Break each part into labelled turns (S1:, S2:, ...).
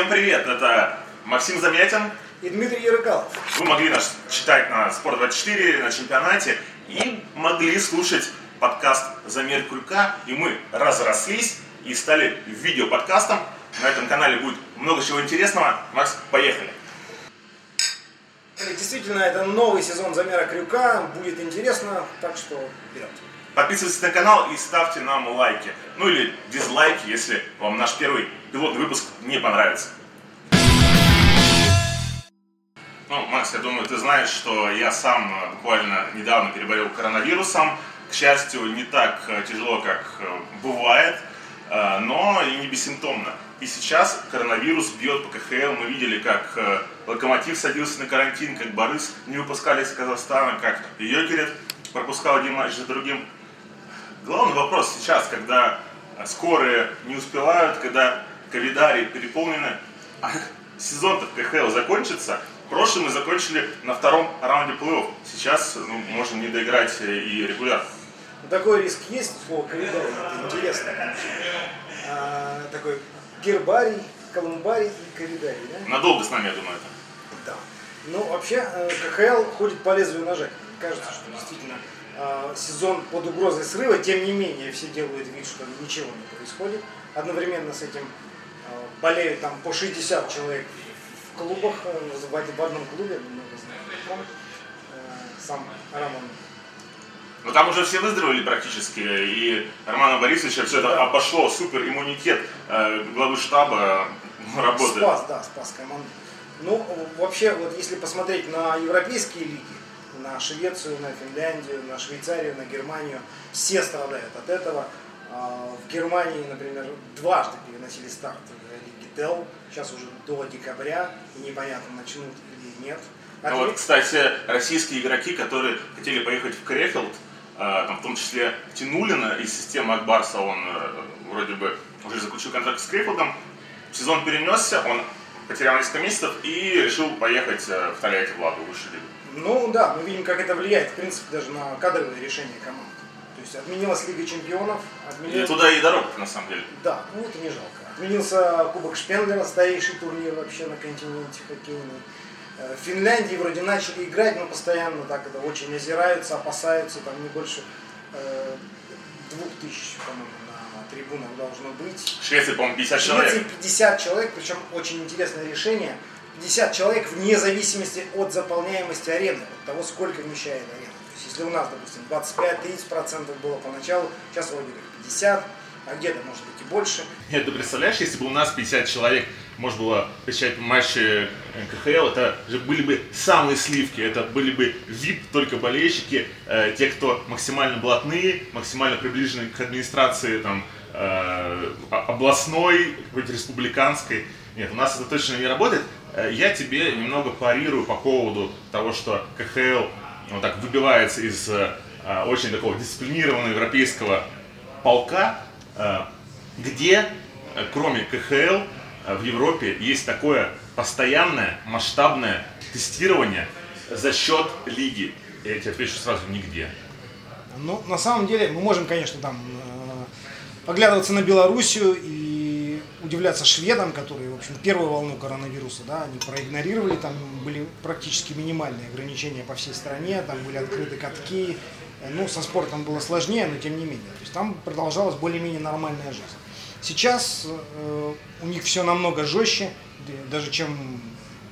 S1: Всем привет, это Максим Замятин.
S2: И Дмитрий Ярыкалов.
S1: Вы могли нас читать на Спорт24, на чемпионате и могли слушать подкаст «Замер крюка». И мы разрослись и стали видеоподкастом. На этом канале будет много чего интересного. Макс, поехали.
S2: Действительно, это новый сезон замера крюка. Будет интересно, так что вперед.
S1: Подписывайтесь на канал и ставьте нам лайки. Ну или дизлайки, если вам наш первый пилотный выпуск не понравится. Ну, Макс, я думаю, ты знаешь, что я сам э, буквально недавно переболел коронавирусом. К счастью, не так э, тяжело, как э, бывает, но и не бессимптомно. И сейчас коронавирус бьет по КХЛ. Мы видели, как Локомотив садился на карантин, как Борис не выпускали из Казахстана, как Йокерет пропускал один матч за другим. Главный вопрос сейчас, когда скорые не успевают, когда ковидарии переполнены, а сезон-то в КХЛ закончится, Прошлый мы закончили на втором раунде плей-офф. Сейчас ну, можем не доиграть и регулярно.
S2: Такой риск есть, слово коридор, это интересно. А, такой гербарий, колумбарий и коридорий, да?
S1: Надолго с нами, я думаю, это.
S2: Да. Ну, вообще, э, КХЛ ходит по лезвию ножа. Кажется, что действительно э, сезон под угрозой срыва, тем не менее, все делают вид, что ничего не происходит. Одновременно с этим э, болеют там по 60 человек клубах, э, в одном клубе, много э, сам Роман.
S1: Ну там уже все выздоровели практически, и Романа Борисовича все это да. обошло, супер иммунитет э, главы штаба работает.
S2: Спас, да, спас команду. Ну, вообще, вот если посмотреть на европейские лиги, на Швецию, на Финляндию, на Швейцарию, на Германию, все страдают от этого. А, в Германии, например, дважды переносили старт Дел сейчас уже до декабря, и непонятно, начнут или нет.
S1: А вот, кстати, российские игроки, которые хотели поехать в Крефилд, а, там, в том числе Тянулина из системы Акбарса, он э, вроде бы уже заключил контракт с Крефилдом, сезон перенесся, он потерял несколько месяцев и решил поехать э, в Тольятти Владу, высшую лигу.
S2: Ну да, мы видим, как это влияет, в принципе, даже на кадровые решения команд. То есть отменилась Лига Чемпионов.
S1: Отменилась... И туда и дорога, на самом деле.
S2: Да, ну это не жалко. Отменился Кубок Шпенглера, старейший турнир вообще на континенте хоккейный. Э, в Финляндии вроде начали играть, но постоянно так это очень озираются, опасаются, там не больше э, двух тысяч, по-моему, на трибунах должно быть.
S1: В Швеции, по-моему, 50 человек. В Швеции
S2: 50 человек, причем очень интересное решение. 50 человек вне зависимости от заполняемости арены, от того, сколько вмещает арена если у нас, допустим, 25-30% было поначалу, сейчас вроде как 50, а где-то может быть и больше.
S1: Нет, ты представляешь, если бы у нас 50 человек можно было посещать матчи КХЛ, это же были бы самые сливки, это были бы VIP только болельщики, э, те, кто максимально блатные, максимально приближены к администрации там, э, областной, какой-то республиканской. Нет, у нас это точно не работает. Э, я тебе немного парирую по поводу того, что КХЛ он так выбивается из э, очень такого дисциплинированного европейского полка, э, где, э, кроме КХЛ, в Европе есть такое постоянное масштабное тестирование за счет лиги. Я тебе отвечу сразу, нигде.
S2: Ну, на самом деле, мы можем, конечно, там поглядываться на Белоруссию и удивляться шведам, которые, в общем, первую волну коронавируса, да, они проигнорировали, там были практически минимальные ограничения по всей стране, там были открыты катки, ну, со спортом было сложнее, но тем не менее, то есть там продолжалась более-менее нормальная жизнь. Сейчас э, у них все намного жестче, даже чем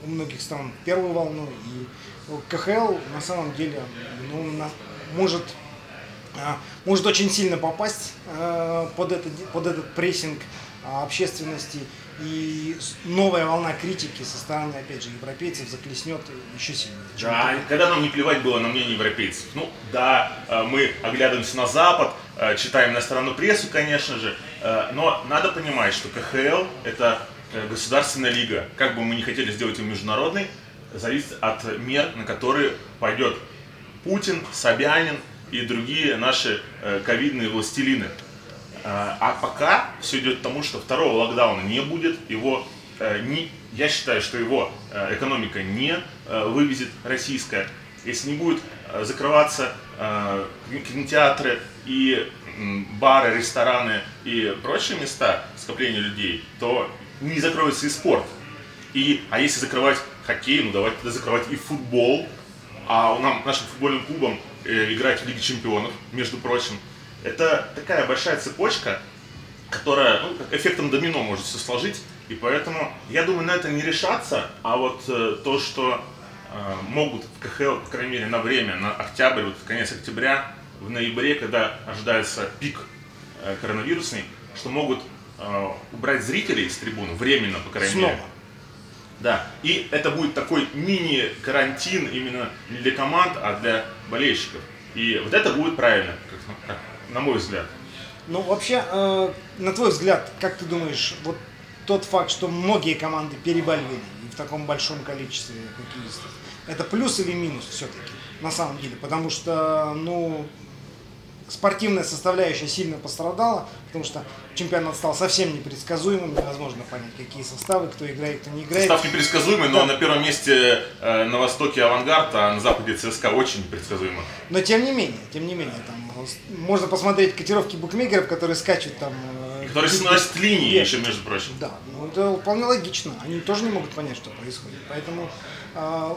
S2: у многих стран первую волну, и КХЛ на самом деле ну, на, может э, может очень сильно попасть э, под, этот, под этот прессинг а, общественности. И новая волна критики со стороны, опять же, европейцев заклеснет еще сильнее.
S1: Да, когда нам не плевать было на мнение европейцев. Ну, да, э, мы оглядываемся на Запад, э, читаем иностранную прессу, конечно же, но надо понимать, что КХЛ – это государственная лига. Как бы мы не хотели сделать ее международной, зависит от мер, на которые пойдет Путин, Собянин и другие наши ковидные властелины. А, а пока все идет к тому, что второго локдауна не будет, его э, не, я считаю, что его э, экономика не э, вывезет российская. Если не будет закрываться кинотеатры и бары, рестораны и прочие места скопления людей, то не закроется и спорт. И, а если закрывать хоккей, ну давайте тогда закрывать и футбол. А у нам, нашим футбольным клубом э, играть в Лиге Чемпионов, между прочим. Это такая большая цепочка, которая ну, эффектом домино может все сложить. И поэтому, я думаю, на это не решаться, а вот э, то, что э, могут в КХЛ, по крайней мере, на время, на октябрь, вот конец октября, в ноябре, когда ожидается пик э, коронавирусный, что могут э, убрать зрителей с трибуны, временно, по крайней
S2: Снова.
S1: мере. Да, и это будет такой мини-карантин именно не для команд, а для болельщиков. И вот это будет правильно, как- как- на мой взгляд.
S2: Ну, вообще, э, на твой взгляд, как ты думаешь, вот тот факт, что многие команды переболели и в таком большом количестве хоккеистов, это плюс или минус все-таки, на самом деле? Потому что, ну, спортивная составляющая сильно пострадала, потому что чемпионат стал совсем непредсказуемым, невозможно понять, какие составы, кто играет, кто не играет.
S1: Состав непредсказуемый, но
S2: Да.
S1: на первом месте э, на востоке авангард, а на западе ЦСКА очень непредсказуемо.
S2: Но тем не менее, тем не менее, там можно посмотреть котировки букмекеров, которые скачут там. э,
S1: Который
S2: бит-
S1: сносит линии
S2: бит-
S1: еще, между прочим.
S2: Да, ну это вполне логично. Они тоже не могут понять, что происходит. Поэтому э,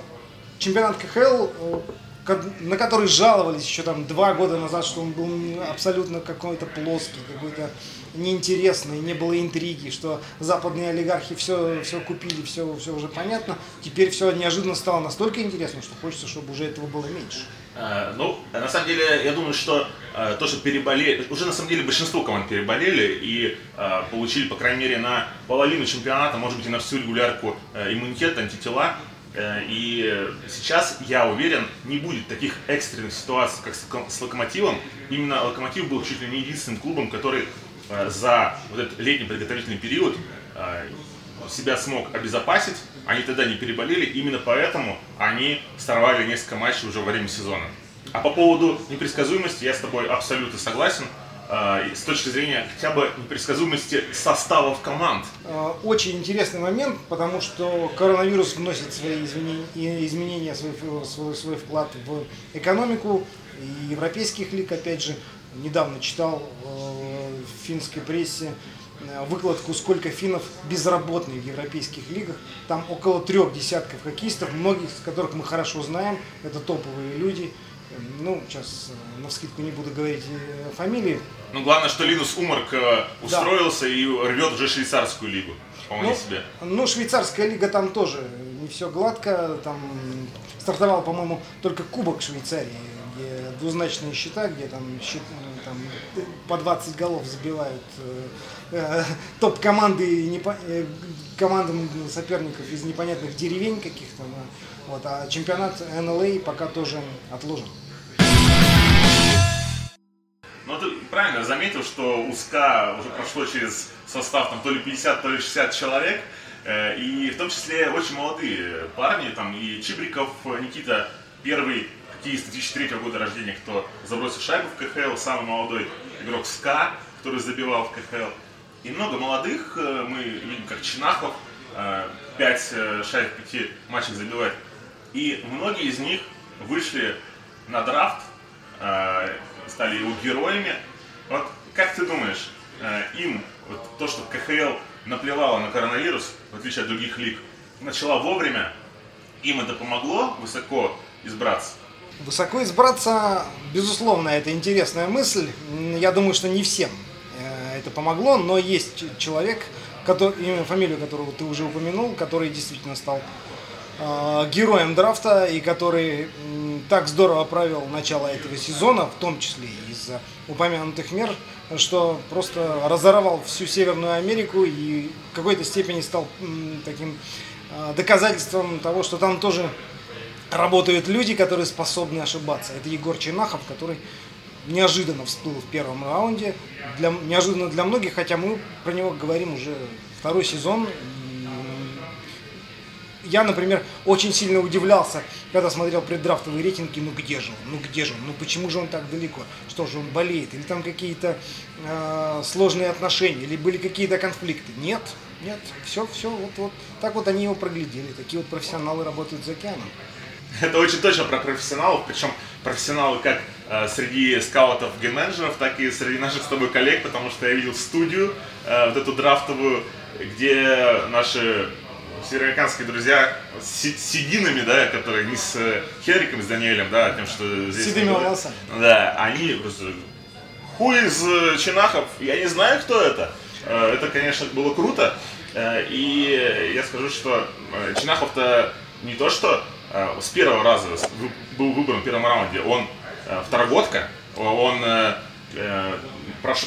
S2: чемпионат КХЛ, э, на который жаловались еще там два года назад, что он был абсолютно какой-то плоский, какой-то неинтересный, не было интриги, что западные олигархи все, все купили, все, все уже понятно. Теперь все неожиданно стало настолько интересно, что хочется, чтобы уже этого было меньше.
S1: Э, Ну, на самом деле, я думаю, что э, то, что переболели, уже на самом деле большинство команд переболели и э, получили, по крайней мере, на половину чемпионата, может быть, и на всю регулярку иммунитет, антитела. Э, И сейчас, я уверен, не будет таких экстренных ситуаций, как с Локомотивом. Именно Локомотив был чуть ли не единственным клубом, который э, за вот этот летний подготовительный период э, себя смог обезопасить, они тогда не переболели, именно поэтому они сорвали несколько матчей уже во время сезона. А по поводу непредсказуемости я с тобой абсолютно согласен. А, С точки зрения хотя бы непредсказуемости составов команд.
S2: Э, Очень интересный момент, потому что коронавирус вносит свои изменения, изменения свой, свой, свой вклад в экономику и европейских лиг, опять же. Недавно читал э, в финской прессе э, выкладку, сколько финнов безработных в европейских лигах. Там около трех десятков хоккеистов, многих из которых мы хорошо знаем. Это топовые люди. Ну, сейчас э, на вскидку не буду говорить э, фамилии.
S1: Ну, главное, что Линус Умарк э, устроился и рвет уже швейцарскую лигу. Вполне
S2: Ну,
S1: себе.
S2: ну, швейцарская лига там тоже не все гладко. Там стартовал, по-моему, только Кубок Швейцарии, где двузначные счета, где там, счет- там по 20 голов забивают э, топ-команды непо- э, командам соперников из непонятных деревень каких-то. да. Вот, а чемпионат НЛА пока тоже отложен.
S1: Ну, ты правильно заметил, что у СКА уже прошло через состав там, то ли 50, то ли 60 человек. э, И в том числе очень молодые парни, там и Чибриков, Никита, первый хоккеист 2003 года рождения, кто забросил шайбу в КХЛ, самый молодой игрок СКА, который забивал в КХЛ. И много молодых, э, мы видим, как Чинахов, 5 шайб в 5 матчах забивает. И многие из них вышли на драфт, э, стали его героями. Вот как ты думаешь, э, им вот то, что КХЛ наплевала на коронавирус, в отличие от других лиг, начала вовремя, им это помогло высоко избраться?
S2: Высоко избраться, безусловно, это интересная мысль. Я думаю, что не всем э, это помогло, но есть человек, который, имя, фамилию которого ты уже упомянул, который действительно стал э, героем драфта и который так здорово провел начало этого сезона, в том числе из-за упомянутых мер, что просто разорвал всю Северную Америку и в какой-то степени стал таким э, доказательством того, что там тоже работают люди, которые способны ошибаться. Это Егор Чинахов, который неожиданно всплыл в первом раунде. Для, неожиданно для многих, хотя мы про него говорим уже второй сезон. Я, например, очень сильно удивлялся, когда смотрел преддрафтовые рейтинги, ну где же он, ну где же он, ну почему же он так далеко, что же он болеет, или там какие-то э, сложные отношения, или были какие-то конфликты. Нет, нет, все, все, вот, вот, так вот они его проглядели, такие вот профессионалы работают за океаном.
S1: Это очень точно про профессионалов, причем профессионалы как э, среди скаутов, ген-менеджеров, так и среди наших с тобой коллег, потому что я видел студию, э, вот эту драфтовую, где наши североамериканские друзья с сединами, да, которые не с э, Хенриком, с Даниэлем, да, тем, что здесь...
S2: Седыми волосами.
S1: Да, они просто... Хуй из э, Чинахов, я не знаю, кто это. Э, Это, конечно, было круто. И я скажу, что Чинахов-то не то, что с первого раза был выбран в первом раунде, он второгодка, он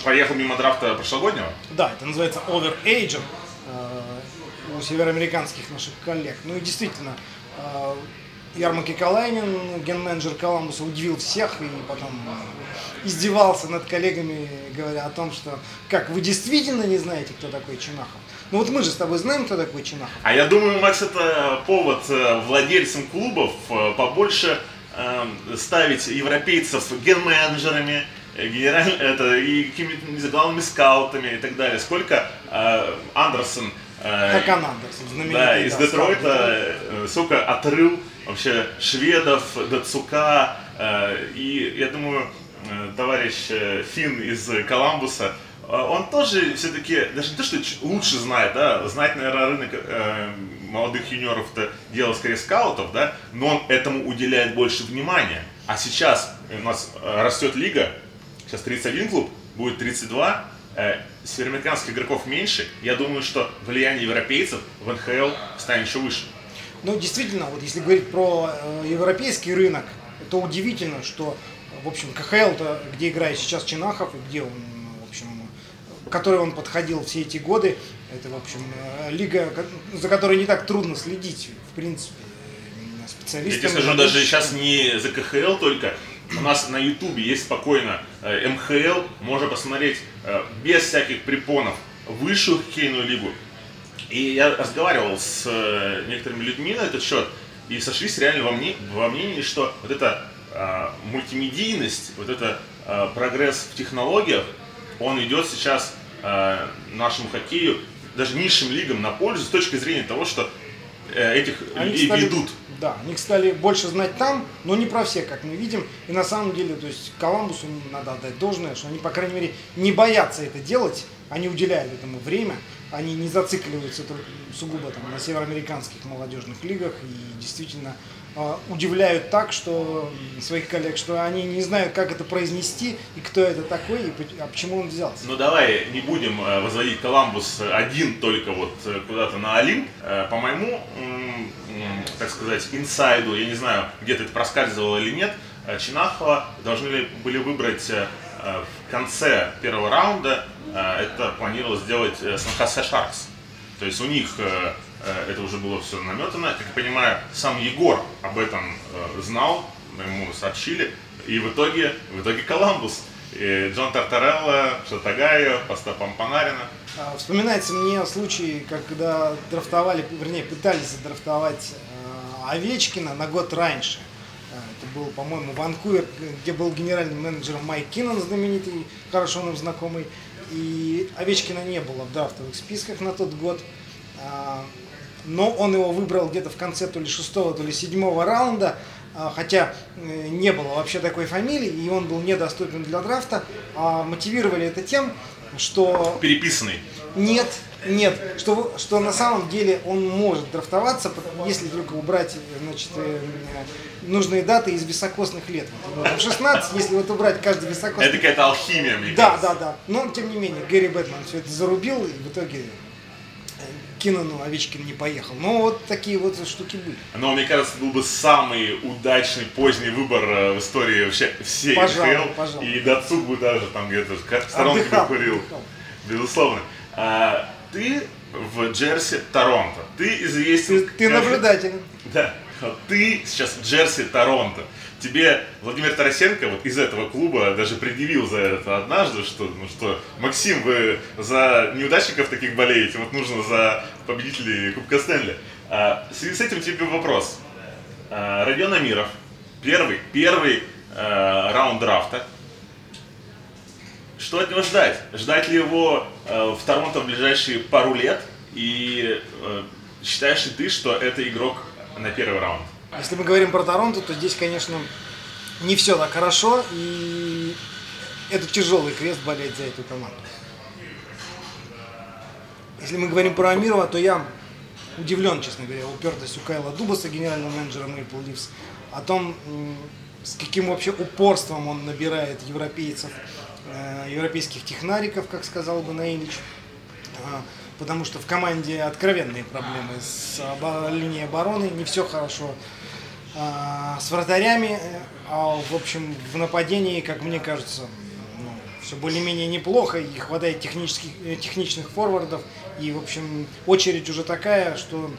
S1: проехал мимо драфта прошлогоднего.
S2: Да, это называется overaging у североамериканских наших коллег. Ну и действительно, э, Ярмак Калайнин, ген-менеджер Коламбуса, удивил всех и потом э, издевался над коллегами, говоря о том, что как вы действительно не знаете, кто такой Чинахов. Ну вот мы же с тобой знаем, кто такой Чинахов.
S1: А я думаю, Макс, это повод э, владельцам клубов побольше ставить европейцев ген-менеджерами, генераль... это, и какими-то главными скаутами и так далее. Сколько Андерсон
S2: Хакан Андерсон, знаменитый.
S1: да, из
S2: да,
S1: Детройта, э, сколько отрыл вообще шведов, Дацука, э, и я думаю, э, товарищ э, Финн из Коламбуса, э, он тоже все-таки, даже не то, что лучше знает, да, знать, наверное, рынок э, молодых юниоров-то дело скорее скаутов, да, но он этому уделяет больше внимания. А сейчас у нас э, растет лига, сейчас 31 клуб, будет 32, э, североамериканских игроков меньше, я думаю, что влияние европейцев в НХЛ станет еще выше.
S2: Ну, действительно, вот если говорить про э, европейский рынок, то удивительно, что, в общем, КХЛ-то, где играет сейчас Чинахов, и где он, в общем, к которой он подходил все эти годы, это, в общем, э, лига, за которой не так трудно следить, в принципе, э,
S1: Я
S2: специалистам.
S1: тебе скажу, даже сейчас не за КХЛ только, у нас на Ютубе есть спокойно э, МХЛ, можно посмотреть э, без всяких препонов высшую хоккейную лигу. И я разговаривал с э, некоторыми людьми на этот счет, и сошлись реально во, мне, во мнении, что вот эта мультимедийность, вот это э, прогресс в технологиях, он идет сейчас э, нашему хоккею, даже низшим лигам на пользу с точки зрения того, что этих
S2: Они
S1: людей ведут.
S2: Да, они стали больше знать там, но не про всех, как мы видим. И на самом деле, то есть Коламбусу надо отдать должное, что они, по крайней мере, не боятся это делать, они уделяют этому время, они не зацикливаются только сугубо там, на североамериканских молодежных лигах. И действительно удивляют так, что своих коллег, что они не знают, как это произнести и кто это такой и а почему он взялся.
S1: Ну давай не будем э, возводить Коламбус один только вот э, куда-то на Олимп. Э, По моему, так сказать, инсайду, я не знаю, где-то это проскальзывало или нет, Чинахова должны ли были выбрать в конце первого раунда. Это планировалось сделать Сан-Хосе Шаркс. То есть у них это уже было все наметано. Как я понимаю, сам Егор об этом э, знал, ему сообщили. И в итоге, в итоге Коламбус. И Джон Тартарелла, Шатагайо, Паста Пампанарина.
S2: А, Вспоминается мне случай, когда драфтовали, вернее, пытались задрафтовать э, Овечкина на год раньше. Э, Это был, по-моему, Ванкувер, где был генеральным менеджером Майк Киннон, знаменитый, хорошо нам знакомый. И Овечкина не было в драфтовых списках на тот год. Но он его выбрал где-то в конце то ли шестого, то ли седьмого раунда, а, хотя э, не было вообще такой фамилии, и он был недоступен для драфта. А Мотивировали это тем, что
S1: Переписанный.
S2: нет, нет, что, что на самом деле он может драфтоваться, если только убрать значит, э, нужные даты из високосных лет. В 16, если вот убрать каждый високосный...
S1: Это какая-то алхимия, мне
S2: Да,
S1: кажется.
S2: да, да. Но тем не менее, Гэри Бэтмен все это зарубил, и в итоге э, Кинану Овечкин не поехал. Но вот такие вот штуки были.
S1: Но мне кажется, был бы самый удачный поздний выбор э, в истории вообще всей
S2: Пожалуй,
S1: НХЛ.
S2: пожалуй.
S1: И Дацук бы даже там где-то в сторонке бы
S2: Отдыхал,
S1: курил.
S2: отдыхал.
S1: Безусловно. А, ты в Джерси Торонто. Ты известен...
S2: Ты, ты наблюдателен.
S1: Да. Ты сейчас Джерси Торонто. Тебе Владимир Тарасенко вот из этого клуба даже предъявил за это однажды, что, ну что, Максим, вы за неудачников таких болеете, вот нужно за победителей Кубка Стэнли. А, в связи с этим тебе вопрос. А, Родион Амиров, первый, первый э, раунд драфта. Что от него ждать? Ждать ли его э, в Торонто в ближайшие пару лет? И э, считаешь ли ты, что это игрок на первый раунд?
S2: Если мы говорим про Торонто, то здесь, конечно, не все так хорошо, и это тяжелый крест болеть за эту команду. Если мы говорим про Амирова, то я удивлен, честно говоря, упертостью Кайла Дубаса, генерального менеджера Maple Leafs, о том, с каким вообще упорством он набирает европейцев, э, европейских технариков, как сказал бы Наилич, а, потому что в команде откровенные проблемы с линией обороны, не все хорошо с вратарями, а в общем в нападении, как мне кажется, ну, все более-менее неплохо, и хватает технических, э, техничных форвардов, и в общем очередь уже такая, что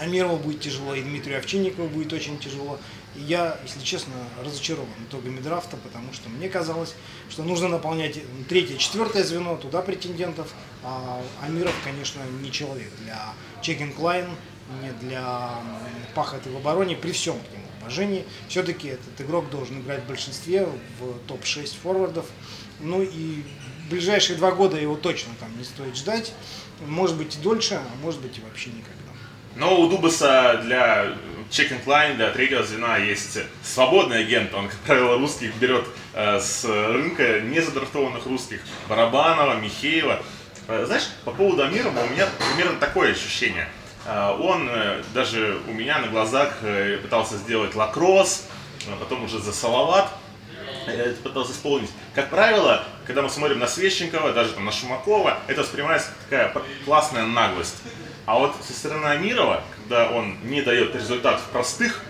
S2: Амирову будет тяжело, и Дмитрию Овчинникову будет очень тяжело. И я, если честно, разочарован итогами драфта, потому что мне казалось, что нужно наполнять третье, четвертое звено, туда претендентов, а Амиров, конечно, не человек для чекинг лайн, не для пахоты в обороне, при всем к нему уважении. Все-таки этот игрок должен играть в большинстве, в топ-6 форвардов. Ну и ближайшие два года его точно там не стоит ждать. Может быть и дольше, а может быть и вообще никогда.
S1: Но у Дубаса для чекинг лайн для третьего звена есть свободный агент, он, как правило, русских берет э, с рынка незадрафтованных русских, Барабанова, Михеева. Э, знаешь, по поводу Амирова у меня примерно такое ощущение. Э, он э, даже у меня на глазах э, пытался сделать лакросс, а потом уже за Салават пытался исполнить. Как правило, когда мы смотрим на Свещенкова, даже там, на Шумакова, это воспринимается такая классная наглость. А вот со стороны Амирова, когда он не дает результат в простых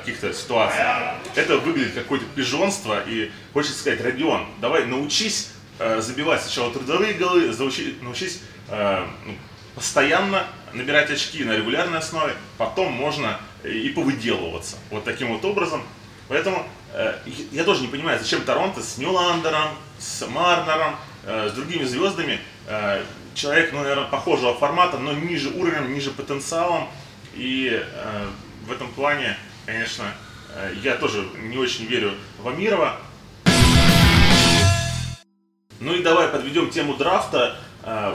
S1: каких-то ситуациях, это выглядит какое-то пижонство, и хочется сказать, Родион, давай научись забивать сначала трудовые голы, научись, ну, постоянно набирать очки на регулярной основе, потом можно и повыделываться вот таким вот образом. Поэтому э, я тоже не понимаю, зачем Торонто с Ньюландером, с Марнером, э, с другими звездами э, человек, ну, наверное, похожего формата, но ниже уровнем, ниже потенциалом. И э, в этом плане, конечно, э, я тоже не очень верю в Амирова. Ну и давай подведем тему драфта. Э,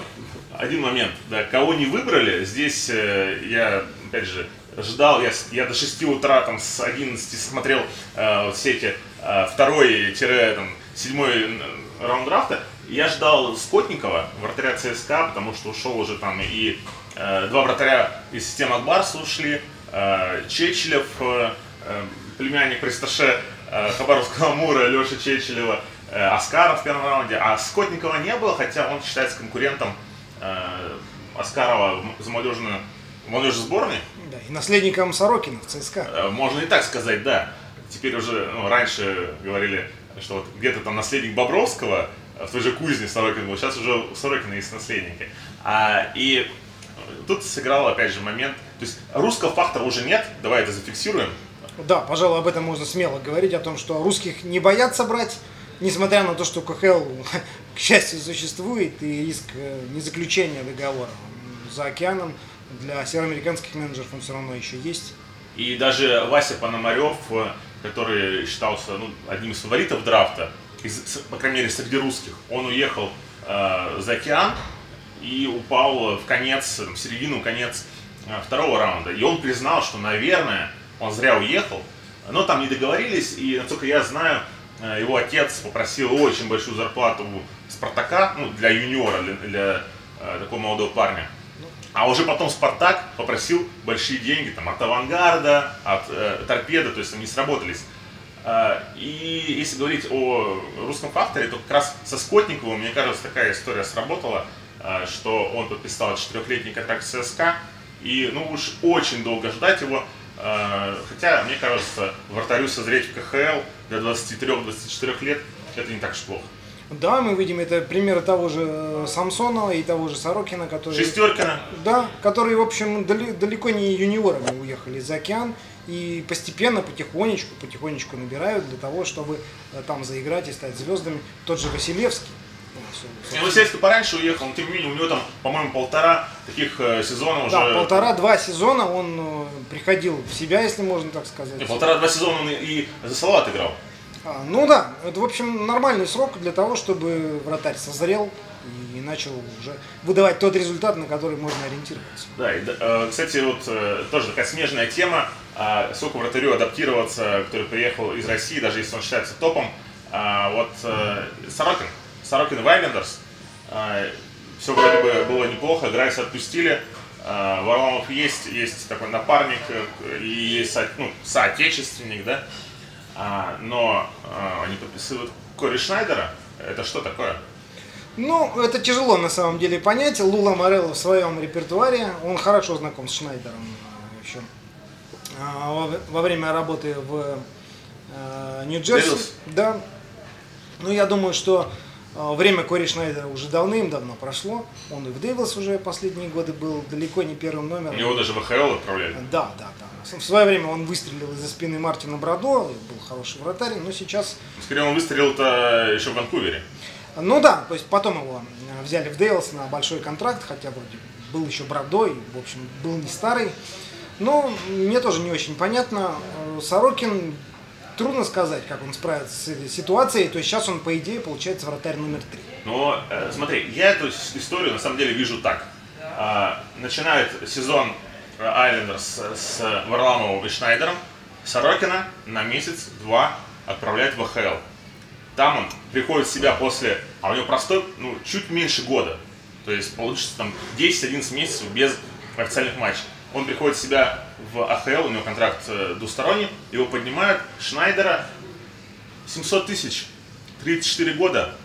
S1: один момент, да, кого не выбрали, здесь э, я, опять же, ждал, я, я до 6 утра там с 11 смотрел э, все эти э, второй-седьмой раунд драфта, я ждал Скотникова, вратаря ЦСКА, потому что ушел уже там и э, два вратаря из системы Акбарса ушли, э, Чечелев, э, э племянник Присташе э, Хабаровского Мура, Леша Чечелева, э, Аскаров в первом раунде, а Скотникова не было, хотя он считается конкурентом э, Аскарова за молодежную молодежной сборной.
S2: Да, и наследником Сорокина в ЦСКА.
S1: Э, можно и так сказать, да. Теперь уже, ну, раньше говорили, что вот где-то там наследник Бобровского, в той же кузне Сорокин был, сейчас уже у Сорокина есть наследники. А, и тут сыграл опять же момент, то есть русского фактора уже нет, давай это зафиксируем.
S2: Да, пожалуй, об этом можно смело говорить, о том, что русских не боятся брать, несмотря на то, что КХЛ, к счастью, существует, и риск э, незаключения договора за океаном для североамериканских менеджеров он все равно еще есть.
S1: И даже Вася Пономарев, э, который считался ну, одним из фаворитов драфта, из, по крайней мере, среди русских, он уехал э, за океан и упал в конец, в середину, конец э, второго раунда. И он признал, что, наверное, он зря уехал, но там не договорились, и, насколько я знаю, его отец попросил очень большую зарплату Спартака, ну, для юниора, для, для э, такого молодого парня. А уже потом Спартак попросил большие деньги там, от Авангарда, от э, Торпеда, то есть они сработались. А, и если говорить о русском факторе, то как раз со Скотниковым, мне кажется, такая история сработала, а, что он подписал четырехлетний контракт с ССК, и ну уж очень долго ждать его, хотя, мне кажется, вратарю созреть в КХЛ для 23-24 лет, это не так уж плохо.
S2: Да, мы видим это примеры того же Самсонова и того же Сорокина, которые...
S1: Шестеркина.
S2: Да, которые, в общем, далеко не юниорами уехали за океан и постепенно, потихонечку, потихонечку набирают для того, чтобы э, там заиграть и стать звездами. Тот же Василевский.
S1: Василевский пораньше уехал, но тем не менее у него там, по-моему, полтора таких э, сезона уже...
S2: Да, полтора-два сезона он э, приходил в себя, если можно так сказать.
S1: полтора-два сезона он и за Салат играл.
S2: А, ну да, это, в общем, нормальный срок для того, чтобы вратарь созрел и начал уже выдавать тот результат, на который можно ориентироваться.
S1: Да, и, э, кстати, вот тоже такая смежная тема, а, сколько вратарю адаптироваться, который приехал из России, даже если он считается топом. А, вот Сорокин, Сорокин в Айлендерс, все вроде бы было неплохо, Грайса отпустили, э, Варламов есть, есть такой напарник э, и есть со, ну, соотечественник, да, а, но а, они подписывают Кори Шнайдера. Это что такое?
S2: Ну, это тяжело на самом деле понять. Лула Морелло в своем репертуаре, он хорошо знаком с Шнайдером еще а, во время работы в э, Нью-Джерси. Да. Ну, я думаю, что время Кори Шнайдера уже давным-давно прошло. Он и в Дэвилс уже последние годы был далеко не первым номером.
S1: Его даже в ХЛ отправляли.
S2: Да, да, да. В свое время он выстрелил из-за спины Мартина Брадо, был хороший вратарь, но сейчас...
S1: Скорее, он выстрелил-то еще в Ванкувере.
S2: Ну да, то есть потом его взяли в Дейлс на большой контракт, хотя вроде был еще Брадой, в общем, был не старый. Но мне тоже не очень понятно. Сорокин, трудно сказать, как он справится с этой ситуацией. То есть сейчас он, по идее, получается вратарь номер три.
S1: Но э, смотри, я эту историю на самом деле вижу так. А, начинает сезон Айлендерс с Варламовым и Шнайдером. Сорокина на месяц-два отправляет в АХЛ. Там он приходит в себя после, а у него простой, ну, чуть меньше года. То есть получится там 10-11 месяцев без официальных матчей. Он приходит в себя в АХЛ, у него контракт э, двусторонний, его поднимают, Шнайдера 700 тысяч, 34 года.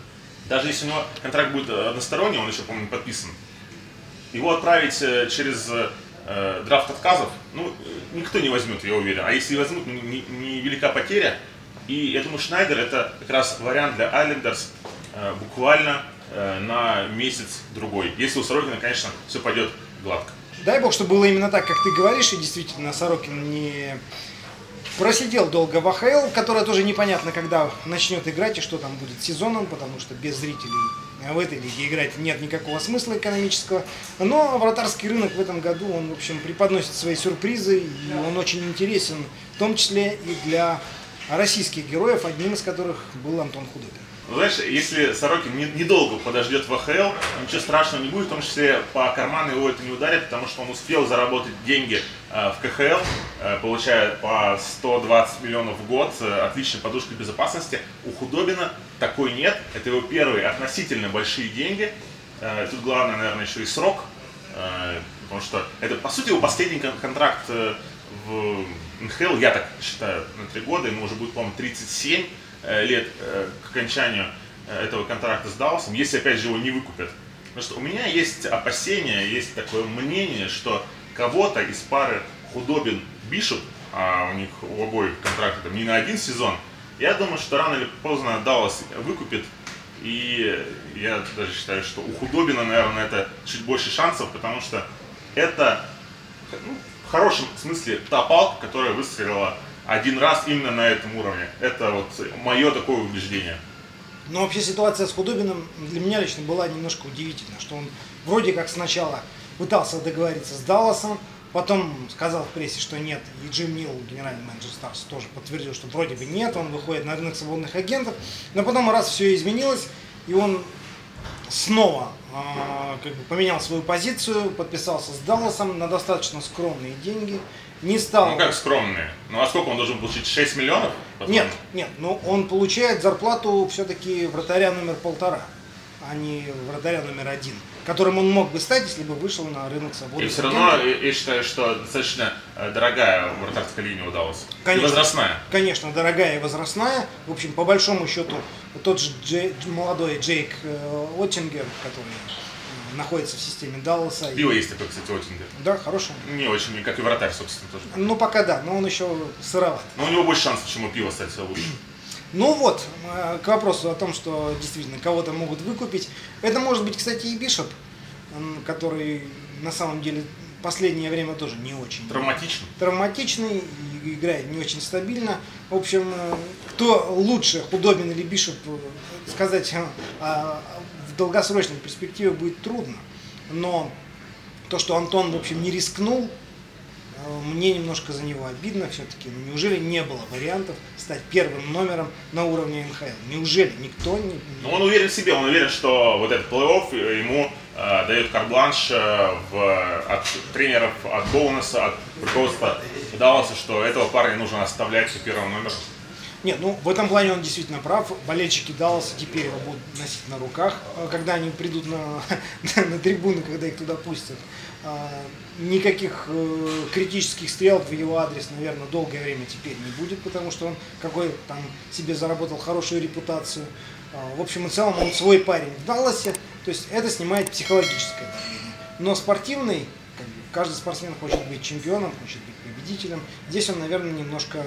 S1: Даже если у него контракт будет односторонний, он еще, по-моему, подписан, его отправить э, через э, драфт отказов, ну, никто не возьмет, я уверен. А если возьмут, не, не, не велика потеря, и я думаю, Шнайдер это как раз вариант для Айлендерс э, буквально э, на месяц-другой. Если у Сорокина, конечно, все пойдет гладко.
S2: Дай бог, чтобы было именно так, как ты говоришь, и действительно Сорокин не просидел долго в АХЛ, которая тоже непонятно, когда начнет играть и что там будет сезоном, потому что без зрителей в этой лиге играть нет никакого смысла экономического. Но вратарский рынок в этом году, он, в общем, преподносит свои сюрпризы, и он очень интересен, в том числе и для российских героев, одним из которых был Антон Худобин.
S1: Ну, знаешь, если Сорокин недолго не подождет в АХЛ, ничего страшного не будет, в том числе по карману его это не ударит, потому что он успел заработать деньги э, в КХЛ, э, получая по 120 миллионов в год, э, отличной подушкой безопасности. У Худобина такой нет, это его первые относительно большие деньги. Тут главное, наверное, еще и срок, потому что это, по сути, его последний контракт в НХЛ, я так считаю, на три года, ему уже будет, по-моему, 37 э, лет э, к окончанию э, этого контракта с Далласом, если, опять же, его не выкупят. Потому что у меня есть опасения, есть такое мнение, что кого-то из пары Худобин Бишоп, а у них у обоих контракты там не на один сезон, я думаю, что рано или поздно Даллас выкупит. И я даже считаю, что у Худобина, наверное, это чуть больше шансов, потому что это ну, в хорошем смысле та палка, которая выстрелила один раз именно на этом уровне. Это вот мое такое убеждение.
S2: Но вообще ситуация с Худобиным для меня лично была немножко удивительна, что он вроде как сначала пытался договориться с Далласом, потом сказал в прессе, что нет, и Джим Милл, генеральный менеджер Старс, тоже подтвердил, что вроде бы нет, он выходит на рынок свободных агентов, но потом раз все изменилось, и он снова э, как бы поменял свою позицию, подписался с Далласом на достаточно скромные деньги, не стал...
S1: Ну как скромные? Ну а сколько он должен получить? 6 миллионов?
S2: Потом? Нет, нет, но он получает зарплату все-таки вратаря номер полтора, а не вратаря номер один которым он мог бы стать, если бы вышел на рынок свободы.
S1: И все равно я считаю, что достаточно э, дорогая вратарская линия удалась.
S2: Конечно,
S1: и возрастная.
S2: Конечно, дорогая и возрастная. В общем, по большому счету, тот же Джей, молодой Джейк э, Оттингер, который находится в системе Далласа.
S1: Пиво есть такой, кстати, Оттингер.
S2: Да, хороший.
S1: Не очень, как и вратарь, собственно, тоже.
S2: Ну, пока да, но он еще сыроват.
S1: Но у него больше шансов, чем у пива стать лучше.
S2: Ну вот, к вопросу о том, что действительно кого-то могут выкупить. Это может быть, кстати, и Бишоп, который на самом деле последнее время тоже не очень.
S1: Травматичный.
S2: Травматичный, и играет не очень стабильно. В общем, э, кто лучше, Худобин или Бишоп, э, сказать в долгосрочной перспективе будет трудно. Но то, что Антон, в общем, не рискнул, э, мне немножко за него обидно все-таки. Ну, неужели не было вариантов стать первым номером на уровне НХЛ? Неужели никто не...
S1: Ну, он уверен в себе, он уверен, что вот этот плей-офф ему э, дает карбланш э, в, от тренеров, от Боунеса, от руководства Далласа, что этого парня нужно оставлять по первому номеру.
S2: Нет, ну в этом плане он действительно прав. Болельщики Далласа теперь его будут носить на руках, э, когда они придут на, на трибуны, когда их туда пустят. А, никаких э, критических стрел в его адрес, наверное, долгое время теперь не будет, потому что он какой там себе заработал хорошую репутацию. А, в общем и целом он свой парень в Далласе, то есть это снимает психологическое давление. Но спортивный, каждый спортсмен хочет быть чемпионом, хочет быть победителем. Здесь он, наверное, немножко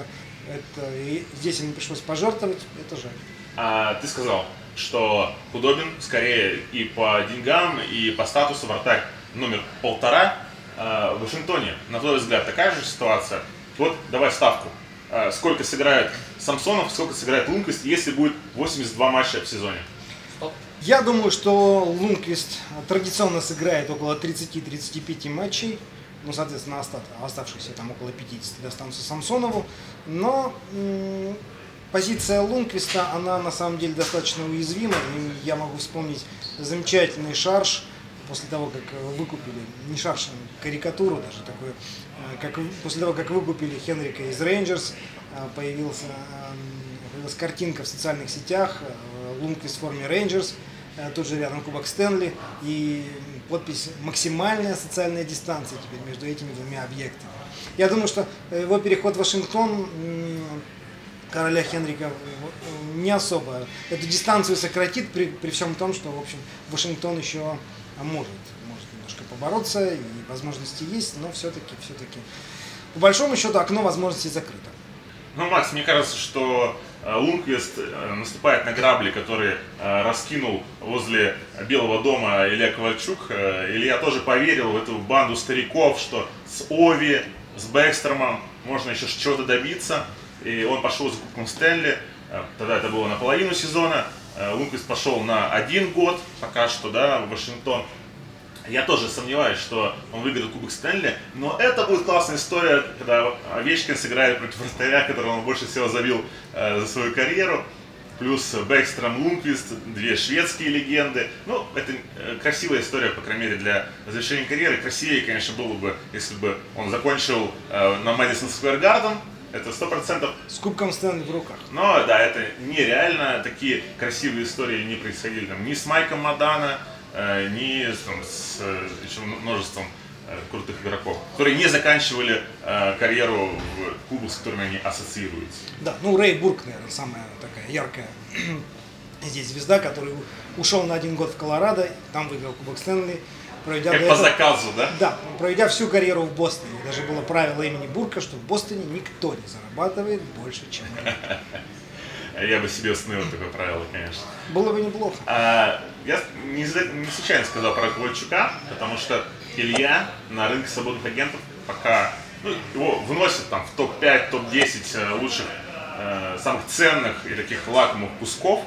S2: это, и здесь ему пришлось пожертвовать, это жаль.
S1: А, ты сказал, что Худобин скорее и по деньгам, и по статусу вратарь номер полтора а, в Вашингтоне. На твой взгляд, такая же ситуация? Вот давай ставку. А, сколько сыграет Самсонов, сколько сыграет Лунквист, если будет 82 матча в сезоне?
S2: Я думаю, что Лунквист традиционно сыграет около 30-35 матчей ну, соответственно, оставшиеся там около 50 достанутся Самсонову. Но позиция Лунквиста, она на самом деле достаточно уязвима. И я могу вспомнить замечательный шарж после того, как выкупили, не шарж, а карикатуру даже такую, э, как, после того, как выкупили Хенрика из Рейнджерс, э, появился, появилась картинка в социальных сетях, э, Лунквист в форме Рейнджерс, тут же рядом Кубок Стэнли, и подпись «Максимальная социальная дистанция» теперь между этими двумя объектами. Я думаю, что его переход в Вашингтон короля Хенрика не особо эту дистанцию сократит при, при всем том, что, в общем, Вашингтон еще может, может немножко побороться, и возможности есть, но все-таки, все-таки, по большому счету, окно возможностей закрыто.
S1: Ну, Макс, мне кажется, что Э, Лунквист э, наступает на грабли, которые э, раскинул возле Белого дома Илья Ковальчук. Илья тоже поверил в эту банду стариков, что с Ови, с Бэкстромом можно еще чего-то добиться. И он пошел за Кубком Стэнли. Тогда это было наполовину сезона. Лунквист пошел на один год пока что, да, в Вашингтон. Я тоже сомневаюсь, что он выиграет Кубок Стэнли, но это будет классная история, когда Овечкин сыграет против вратаря, которого он больше всего забил э, за свою карьеру. Плюс Бэкстром Лунквист, две шведские легенды. Ну, это э, красивая история, по крайней мере, для завершения карьеры. Красивее, конечно, было бы, если бы он закончил э, на Мэдисон Сквер Гарден, это сто процентов.
S2: С кубком Стэнли в руках.
S1: Но да, это нереально. Такие красивые истории не происходили там ни с Майком Мадана, ни там, с еще множеством э, крутых игроков, которые не заканчивали э, карьеру в клубах, с которыми они ассоциируются.
S2: Да, ну Рэй Бурк, наверное, самая такая яркая здесь звезда, который ушел на один год в Колорадо, там выиграл Кубок Стэнли.
S1: Проведя как по этого, заказу, да?
S2: Да, проведя всю карьеру в Бостоне. Даже было правило имени Бурка, что в Бостоне никто не зарабатывает больше, чем
S1: Я бы себе установил такое правило, конечно.
S2: Было бы неплохо.
S1: А, я не, не случайно сказал про Ковальчука, потому что Илья на рынке свободных агентов пока ну, его вносят там в топ-5, топ-10 э, лучших, э, самых ценных и таких лакомых кусков.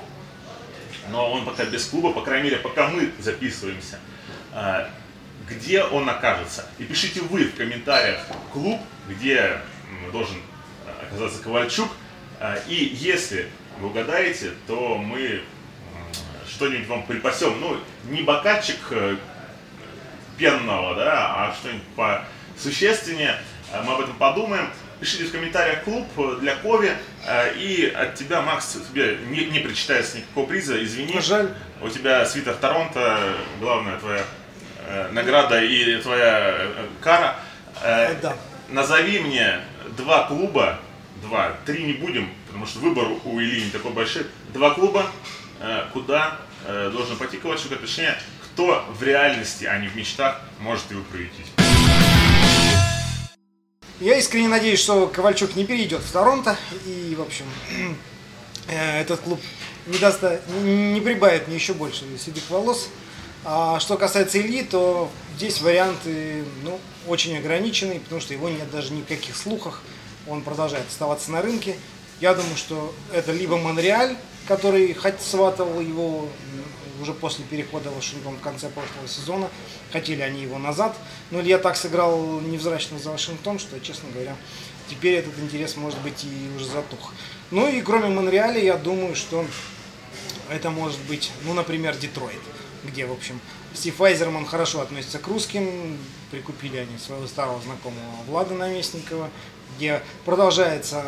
S1: Но он пока без клуба, по крайней мере, пока мы записываемся. Э, где он окажется? И пишите вы в комментариях клуб, где должен э, оказаться Ковальчук – а, и если вы угадаете, то мы что-нибудь вам припасем. Ну, не бокальчик э, пенного, да, а что-нибудь по существеннее. А, мы об этом подумаем. Пишите в комментариях клуб для Кови. А, и от тебя, Макс, тебе не, не причитается никакого приза, извини.
S2: Жаль.
S1: У тебя свитер Торонто, главная твоя э, награда и твоя э, кара.
S2: Да.
S1: Назови мне два клуба, два, три не будем, потому что выбор у Ильи не такой большой. Два клуба, э, куда э, должен пойти Ковальчук, точнее, кто в реальности, а не в мечтах, может его приютить.
S2: Я искренне надеюсь, что Ковальчук не перейдет в Торонто и, в общем, э, этот клуб не, даст, не прибавит мне еще больше седых волос. А что касается Ильи, то здесь варианты ну, очень ограниченные, потому что его нет даже ни в каких слухах он продолжает оставаться на рынке. Я думаю, что это либо Монреаль, который хоть сватывал его уже после перехода Вашингтон в конце прошлого сезона. Хотели они его назад. Но Илья так сыграл невзрачно за Вашингтон, что, честно говоря, теперь этот интерес, может быть, и уже затух. Ну и кроме Монреаля, я думаю, что это может быть, ну, например, Детройт, где, в общем, Стив Айзерман хорошо относится к русским. Прикупили они своего старого знакомого Влада Наместникова где продолжается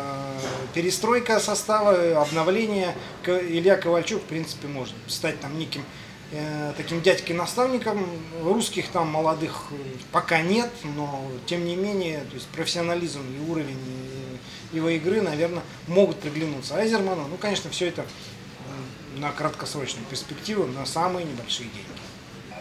S2: перестройка состава, обновление. Илья Ковальчук, в принципе, может стать там неким э, таким дядькой-наставником. Русских там молодых пока нет, но тем не менее, то есть профессионализм и уровень его игры, наверное, могут приглянуться Айзерману. Ну, конечно, все это на краткосрочную перспективу, на самые небольшие деньги.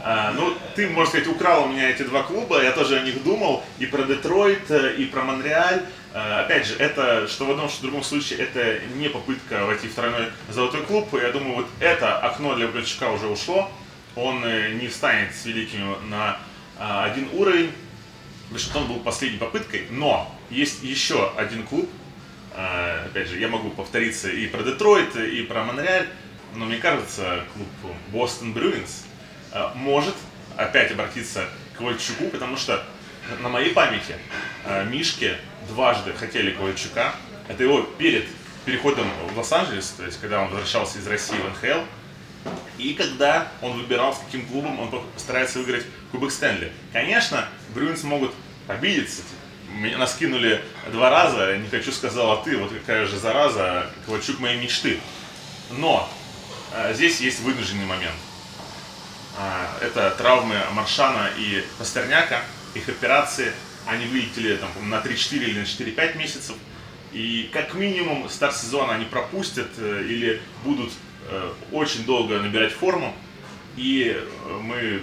S1: А, ну, ты, можно сказать, украл у меня эти два клуба, я тоже о них думал, и про Детройт, и про Монреаль. А, опять же, это, что в одном, что в другом случае, это не попытка войти в тройной золотой клуб. Я думаю, вот это окно для Богачука уже ушло. Он э, не встанет с великими на а, один уровень. Вашингтон был последней попыткой, но есть еще один клуб, опять же, я могу повториться и про Детройт, и про Монреаль, но мне кажется, клуб Бостон Брюинс может опять обратиться к Ковальчуку, потому что на моей памяти а, Мишки дважды хотели Ковальчука. Это его перед переходом в Лос-Анджелес, то есть когда он возвращался из России в НХЛ, и когда он выбирал, с каким клубом он постарается выиграть Кубок Стэнли. Конечно, Брюинс могут обидеться, меня наскинули два раза, не хочу сказал, а ты, вот какая же зараза, Ковальчук моей мечты. Но э, здесь есть вынужденный момент. Э, это травмы Маршана и Пастерняка, их операции, они вылетели там, на 3-4 или на 4-5 месяцев. И как минимум старт сезона они пропустят э, или будут э, очень долго набирать форму. И э, мы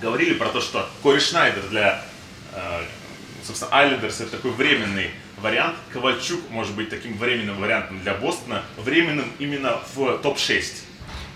S1: говорили про то, что Кори Шнайдер для собственно, Айлендерс это такой временный вариант. Ковальчук может быть таким временным вариантом для Бостона, временным именно в топ-6.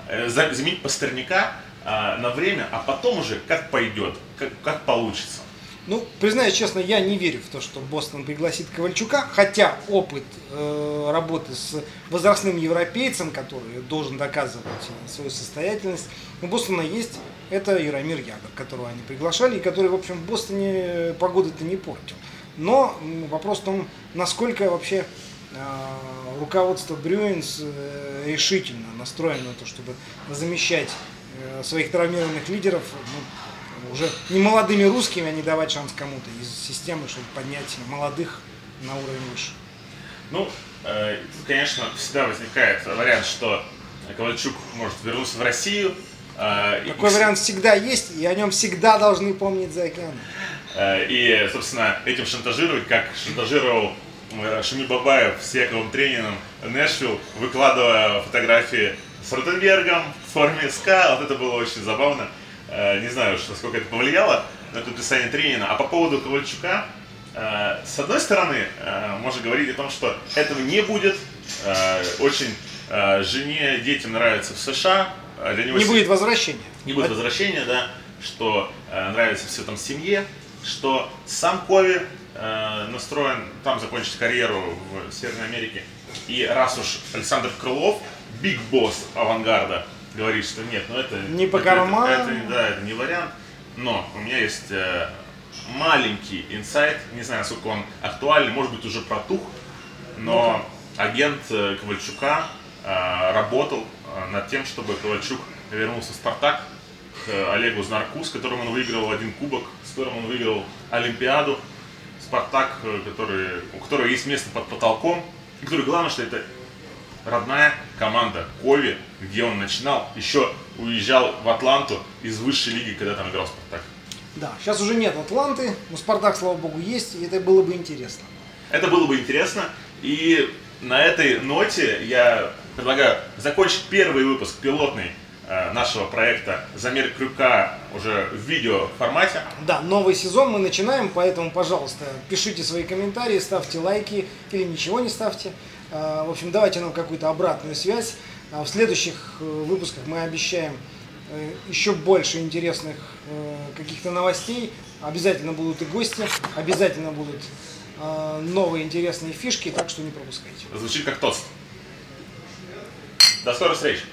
S1: Э, заменить Пастерняка а, на время, а потом уже как пойдет, как, как получится.
S2: Ну, признаюсь честно, я не верю в то, что Бостон пригласит Ковальчука, хотя опыт э, работы с возрастным европейцем, который должен доказывать свою состоятельность, у Бостона есть, это Яромир Ягор, которого они приглашали, и который, в общем, в Бостоне погоды-то не портил. Но вопрос в том, насколько вообще э, руководство Брюинс э, решительно настроено на то, чтобы замещать э, своих травмированных лидеров, ну, уже не молодыми русскими, а не давать шанс кому-то из системы, чтобы поднять молодых на уровень выше.
S1: Ну, э, тут, конечно, всегда возникает вариант, что Ковальчук может вернуться в Россию.
S2: Э, Такой и, вариант всегда есть, и о нем всегда должны помнить за океаном.
S1: Э, и, собственно, этим шантажировать, как шантажировал э, Шами Бабаев с Яковом Трениным Нэшвилл, выкладывая фотографии с Ротенбергом в форме СК. Вот это было очень забавно. Э, не знаю, насколько это повлияло на подписание Тренина. А по поводу Ковальчука, э, с одной стороны, э, можно говорить о том, что этого не будет. Очень жене, детям нравится в США.
S2: Для него не будет возвращения.
S1: Не будет возвращения, да. Что нравится все там семье. Что сам Кови настроен там закончить карьеру в Северной Америке. И раз уж Александр Крылов, биг босс авангарда, говорит, что нет, ну это
S2: не по карману.
S1: Это, это, да, это не вариант. Но у меня есть э, маленький инсайт, не знаю, насколько он актуальный, может быть уже протух, но ну агент э, Ковальчука э, работал э, над тем, чтобы Ковальчук вернулся в Спартак к Олегу Знарку, с которым он выиграл один кубок, с которым он выиграл Олимпиаду. Спартак, э, который, у которого есть место под потолком, и который, главное, что это родная команда Кови, где он начинал, еще уезжал в Атланту из высшей лиги, когда там играл Спартак.
S2: Да, сейчас уже нет Атланты, но Спартак, слава богу, есть, и это было бы интересно.
S1: Это было бы интересно, и на этой ноте я предлагаю закончить первый выпуск пилотный э, нашего проекта «Замер крюка» уже в видео формате.
S2: Да, новый сезон мы начинаем, поэтому, пожалуйста, пишите свои комментарии, ставьте лайки или ничего не ставьте. А, в общем, давайте нам какую-то обратную связь. А, в следующих э, выпусках мы обещаем э, еще больше интересных э, каких-то новостей. Обязательно будут и гости, обязательно будут новые интересные фишки, так что не пропускайте.
S1: Звучит как тост. До скорых встреч!